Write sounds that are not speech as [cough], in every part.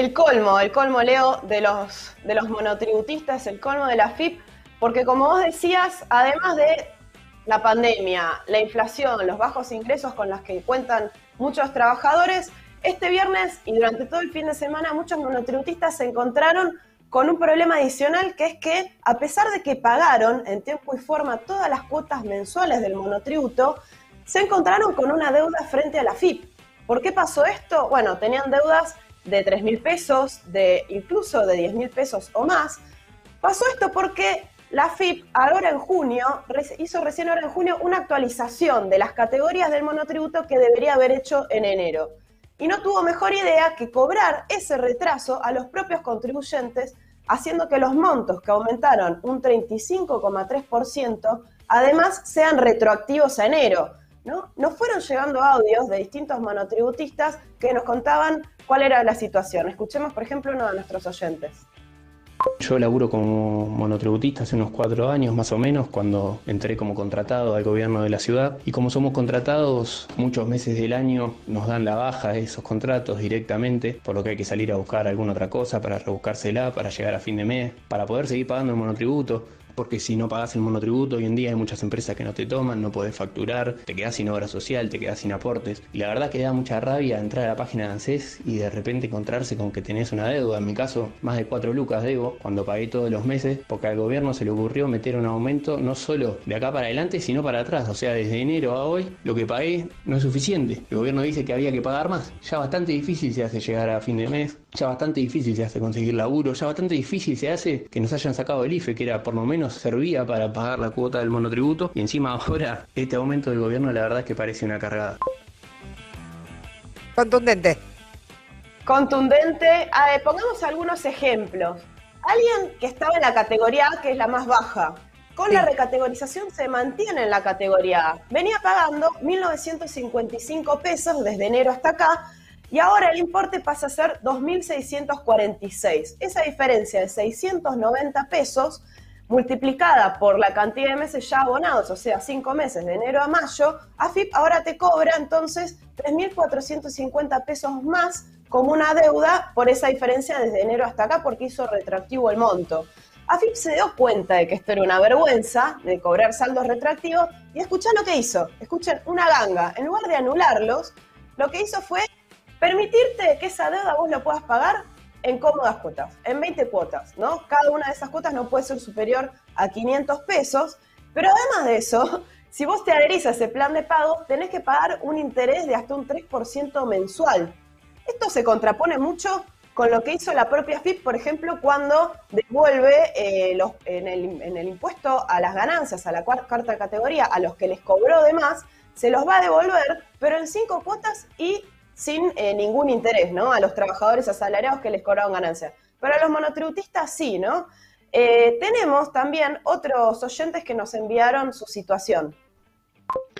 el colmo, el colmo, Leo, de los, de los monotributistas, el colmo de la FIP, porque como vos decías, además de la pandemia, la inflación, los bajos ingresos con los que cuentan muchos trabajadores, este viernes y durante todo el fin de semana muchos monotributistas se encontraron con un problema adicional que es que a pesar de que pagaron en tiempo y forma todas las cuotas mensuales del monotributo, se encontraron con una deuda frente a la FIP. ¿Por qué pasó esto? Bueno, tenían deudas de 3 mil pesos, de incluso de 10 mil pesos o más. Pasó esto porque la FIP ahora en junio, hizo recién ahora en junio una actualización de las categorías del monotributo que debería haber hecho en enero y no tuvo mejor idea que cobrar ese retraso a los propios contribuyentes, haciendo que los montos que aumentaron un 35,3%, además sean retroactivos a enero. ¿No? Nos fueron llegando audios de distintos monotributistas que nos contaban cuál era la situación. Escuchemos, por ejemplo, uno de nuestros oyentes. Yo laburo como monotributista hace unos cuatro años más o menos cuando entré como contratado al gobierno de la ciudad y como somos contratados muchos meses del año nos dan la baja de esos contratos directamente por lo que hay que salir a buscar alguna otra cosa para rebuscársela para llegar a fin de mes para poder seguir pagando el monotributo porque si no pagas el monotributo, hoy en día hay muchas empresas que no te toman, no podés facturar, te quedás sin obra social, te quedás sin aportes. Y la verdad que da mucha rabia entrar a la página de ANSES y de repente encontrarse con que tenés una deuda. En mi caso, más de 4 lucas debo cuando pagué todos los meses, porque al gobierno se le ocurrió meter un aumento no solo de acá para adelante, sino para atrás. O sea, desde enero a hoy, lo que pagué no es suficiente. El gobierno dice que había que pagar más. Ya bastante difícil se hace llegar a fin de mes, ya bastante difícil se hace conseguir laburo, ya bastante difícil se hace que nos hayan sacado el IFE, que era por lo menos servía para pagar la cuota del monotributo y encima [laughs] ahora este aumento del gobierno la verdad es que parece una cargada. Contundente. Contundente. pongamos algunos ejemplos. Alguien que estaba en la categoría A, que es la más baja, con la recategorización se mantiene en la categoría A. Venía pagando 1.955 pesos desde enero hasta acá y ahora el importe pasa a ser 2.646. Esa diferencia de 690 pesos multiplicada por la cantidad de meses ya abonados, o sea, cinco meses de enero a mayo, AFIP ahora te cobra entonces 3.450 pesos más como una deuda por esa diferencia desde enero hasta acá porque hizo retroactivo el monto. AFIP se dio cuenta de que esto era una vergüenza, de cobrar saldos retroactivos, y escuchá lo que hizo. Escuchen, una ganga. En lugar de anularlos, lo que hizo fue permitirte que esa deuda vos lo puedas pagar en cómodas cuotas, en 20 cuotas, ¿no? Cada una de esas cuotas no puede ser superior a 500 pesos, pero además de eso, [laughs] si vos te adherís a ese plan de pago, tenés que pagar un interés de hasta un 3% mensual. Esto se contrapone mucho con lo que hizo la propia FIP, por ejemplo, cuando devuelve eh, los, en, el, en, el, impuesto a las ganancias, a la cuarta categoría, a los que les cobró de más, se los va a devolver, pero en cinco cuotas y sin eh, ningún interés, ¿no? A los trabajadores asalariados que les cobraban ganancias. Pero a los monotributistas sí, ¿no? Eh, tenemos también otros oyentes que nos enviaron su situación.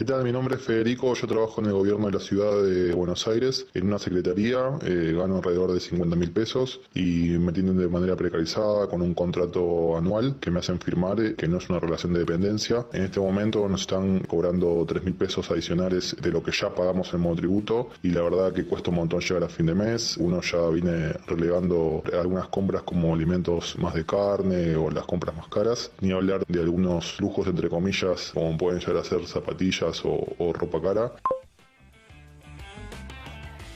¿Qué tal? Mi nombre es Federico, yo trabajo en el gobierno de la ciudad de Buenos Aires, en una secretaría, eh, gano alrededor de 50 mil pesos y me tienen de manera precarizada con un contrato anual que me hacen firmar eh, que no es una relación de dependencia. En este momento nos están cobrando 3 mil pesos adicionales de lo que ya pagamos en monotributo y la verdad que cuesta un montón llegar a fin de mes. Uno ya viene relevando algunas compras como alimentos más de carne o las compras más caras, ni hablar de algunos lujos entre comillas como pueden llegar a ser zapatillas o, ropa cara.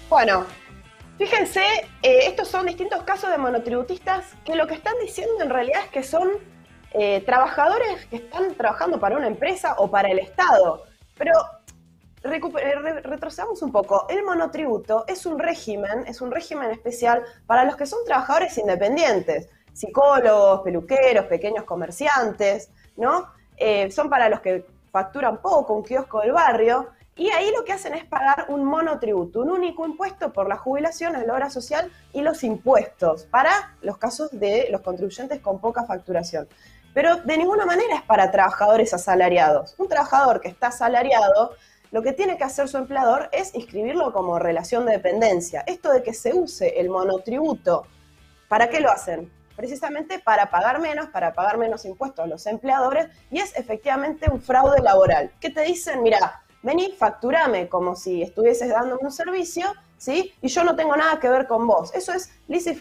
Bueno, fíjense, eh, estos son distintos casos de monotributistas que lo que están diciendo en realidad es que son eh, trabajadores que están trabajando para una empresa o para el Estado. Pero eh, retrocedamos un poco. El monotributo es un régimen, es un régimen especial para los que son trabajadores independientes, psicólogos, peluqueros, pequeños comerciantes, ¿no? son para los que facturan poco, un kiosco del barrio, y ahí lo que hacen es pagar un monotributo, un único impuesto por la jubilación, la obra social y los impuestos para los casos de los contribuyentes con poca facturación. Pero de ninguna manera es para trabajadores asalariados. Un trabajador que está asalariado, lo que tiene que hacer su empleador es inscribirlo como relación de dependencia. Esto de que se use el monotributo, ¿para qué lo hacen? Precisamente para pagar menos, para pagar menos impuestos a los empleadores, y es efectivamente un fraude laboral. ¿Qué te dicen? Mira, vení, facturame como si estuvieses dándome un servicio, ¿sí? Y yo no tengo nada que ver con vos. Eso es lisa y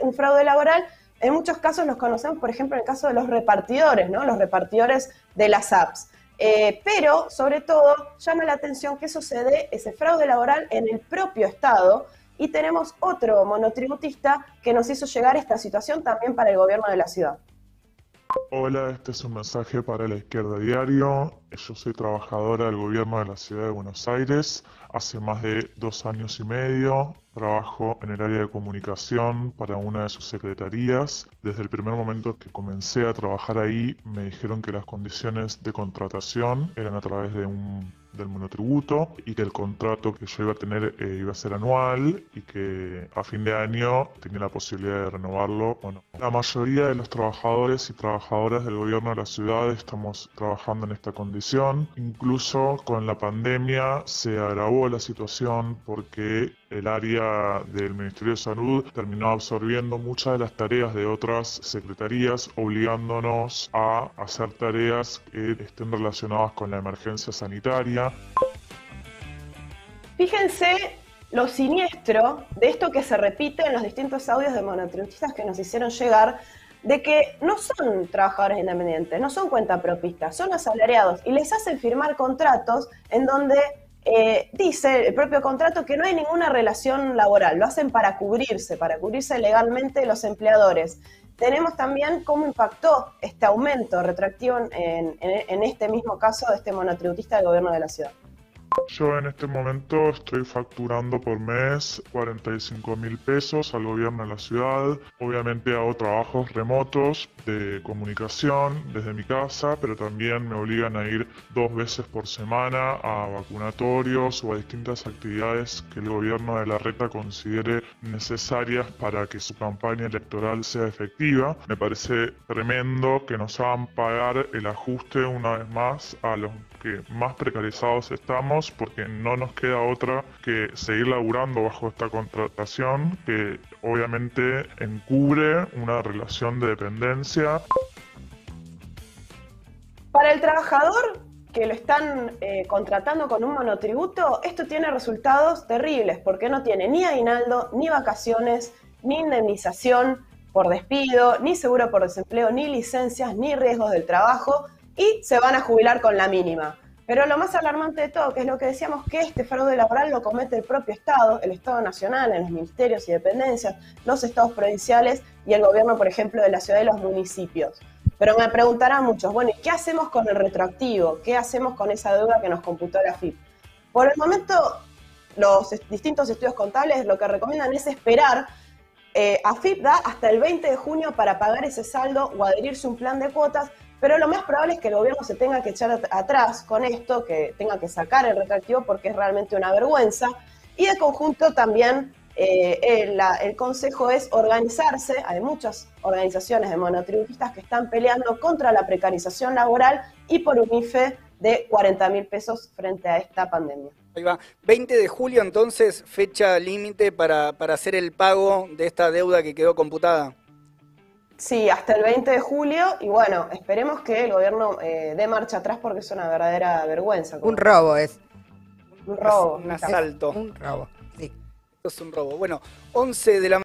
un fraude laboral. En muchos casos los conocemos, por ejemplo, en el caso de los repartidores, ¿no? Los repartidores de las apps. Eh, pero, sobre todo, llama la atención que eso se dé, ese fraude laboral, en el propio Estado. Y tenemos otro monotributista que nos hizo llegar esta situación también para el gobierno de la ciudad. Hola, este es un mensaje para la izquierda diario. Yo soy trabajadora del gobierno de la ciudad de Buenos Aires. Hace más de dos años y medio trabajo en el área de comunicación para una de sus secretarías. Desde el primer momento que comencé a trabajar ahí me dijeron que las condiciones de contratación eran a través de un del monotributo y que el contrato que yo iba a tener eh, iba a ser anual y que a fin de año tenía la posibilidad de renovarlo o no. La mayoría de los trabajadores y trabajadoras del gobierno de la ciudad estamos trabajando en esta condición. Incluso con la pandemia se agravó la situación porque el área del Ministerio de Salud terminó absorbiendo muchas de las tareas de otras secretarías, obligándonos a hacer tareas que estén relacionadas con la emergencia sanitaria. Fíjense lo siniestro de esto que se repite en los distintos audios de monotributistas que nos hicieron llegar, de que no son trabajadores independientes, no son cuentapropistas, son asalariados y les hacen firmar contratos en donde eh, dice el propio contrato que no hay ninguna relación laboral, lo hacen para cubrirse, para cubrirse legalmente los empleadores. Tenemos también cómo impactó este aumento retroactivo en, en este mismo caso de este monotributista del gobierno de la ciudad. Yo en este momento estoy facturando por mes 45 mil pesos al gobierno de la ciudad. Obviamente hago trabajos remotos de comunicación desde mi casa, pero también me obligan a ir dos veces por semana a vacunatorios o a distintas actividades que el gobierno de la reta considere necesarias para que su campaña electoral sea efectiva. Me parece tremendo que nos hagan pagar el ajuste una vez más a los que más precarizados estamos porque no nos queda otra que seguir laburando bajo esta contratación que obviamente encubre una relación de dependencia. Para el trabajador que lo están eh, contratando con un monotributo, esto tiene resultados terribles porque no tiene ni aguinaldo, ni vacaciones, ni indemnización por despido, ni seguro por desempleo, ni licencias, ni riesgos del trabajo y se van a jubilar con la mínima. Pero lo más alarmante de todo, que es lo que decíamos, que este fraude laboral lo comete el propio Estado, el Estado Nacional, en los ministerios y dependencias, los estados provinciales y el gobierno, por ejemplo, de la ciudad y los municipios. Pero me preguntarán muchos, bueno, ¿y qué hacemos con el retroactivo? ¿Qué hacemos con esa deuda que nos computó la FIP? Por el momento, los distintos estudios contables lo que recomiendan es esperar. Eh, AFIP da hasta el 20 de junio para pagar ese saldo o adherirse a un plan de cuotas pero lo más probable es que el gobierno se tenga que echar atrás con esto, que tenga que sacar el retractivo porque es realmente una vergüenza. Y de conjunto también eh, el, consejo es organizarse. Hay muchas organizaciones de monotributistas que están peleando contra la precarización laboral y por un IFE de 40 mil pesos frente a esta pandemia. Ahí va. 20 de julio entonces, fecha límite para, para hacer el pago de esta deuda que quedó computada. Sí, hasta el 20 de julio y bueno, esperemos que el gobierno eh, dé marcha atrás porque es una verdadera vergüenza. Un robo es. Un robo. Un asalto. Un robo, sí. Esto es un robo. Bueno, 11 de la